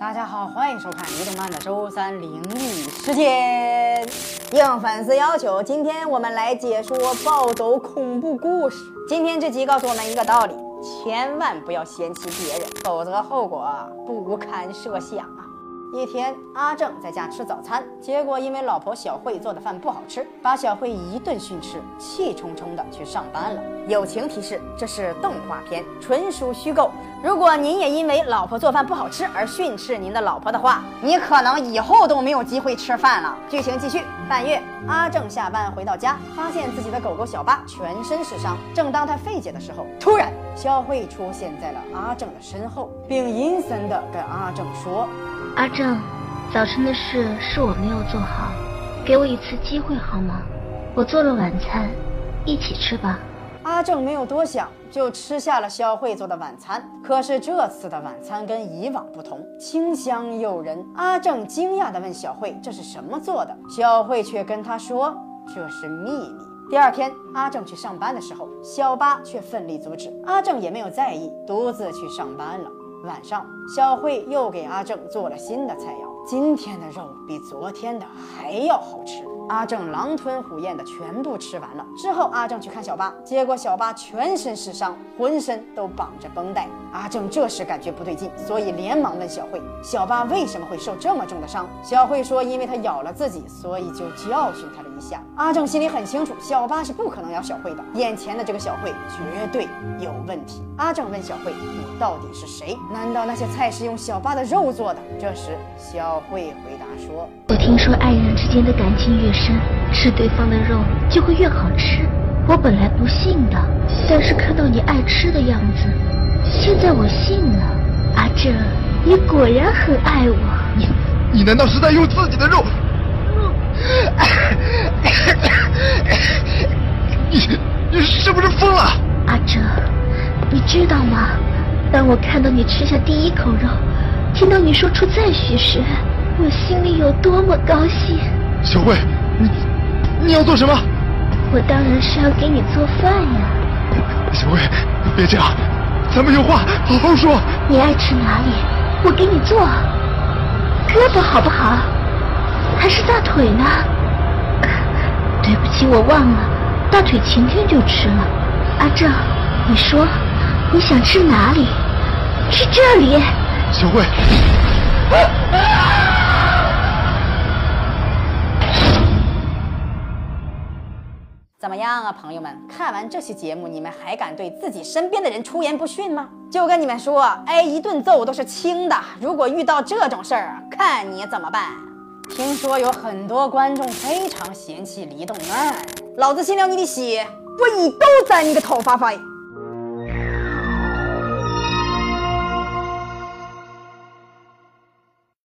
大家好，欢迎收看移动漫的周三灵异事件。应粉丝要求，今天我们来解说暴走恐怖故事。今天这集告诉我们一个道理：千万不要嫌弃别人，否则后果不堪设想啊！一天，阿正在家吃早餐，结果因为老婆小慧做的饭不好吃，把小慧一顿训斥，气冲冲的去上班了。友情提示：这是动画片，纯属虚构。如果您也因为老婆做饭不好吃而训斥您的老婆的话，你可能以后都没有机会吃饭了。剧情继续，半月，阿正下班回到家，发现自己的狗狗小八全身是伤。正当他费解的时候，突然小慧出现在了阿正的身后，并阴森的跟阿正说。阿正，早晨的事是我没有做好，给我一次机会好吗？我做了晚餐，一起吃吧。阿正没有多想，就吃下了肖慧做的晚餐。可是这次的晚餐跟以往不同，清香诱人。阿正惊讶地问小慧：“这是什么做的？”小慧却跟他说：“这是秘密。”第二天，阿正去上班的时候，小八却奋力阻止。阿正也没有在意，独自去上班了。晚上，小慧又给阿正做了新的菜肴。今天的肉比昨天的还要好吃。阿正狼吞虎咽的全部吃完了之后，阿正去看小八，结果小八全身是伤，浑身都绑着绷带。阿正这时感觉不对劲，所以连忙问小慧：“小八为什么会受这么重的伤？”小慧说：“因为他咬了自己，所以就教训他了一下。”阿正心里很清楚，小八是不可能咬小慧的，眼前的这个小慧绝对有问题。阿正问小慧：“你到底是谁？难道那些菜是用小八的肉做的？”这时，小慧回答说：“我听说爱人之间的感情越深……”吃对方的肉就会越好吃。我本来不信的，但是看到你爱吃的样子，现在我信了。阿正，你果然很爱我。你，你难道是在用自己的肉？你，你是不是疯了？阿正，你知道吗？当我看到你吃下第一口肉，听到你说出赞许时，我心里有多么高兴。小慧。你你要做什么？我当然是要给你做饭呀。小慧，别这样，咱们有话好好说。你爱吃哪里，我给你做。胳膊好不好？还是大腿呢？对不起，我忘了，大腿前天就吃了。阿正，你说你想吃哪里？是这里。小慧。怎么样啊，朋友们？看完这期节目，你们还敢对自己身边的人出言不逊吗？就跟你们说，挨一顿揍都是轻的，如果遇到这种事儿，看你怎么办？听说有很多观众非常嫌弃李动漫，老子先撩你的血，我一刀宰你个头发飞！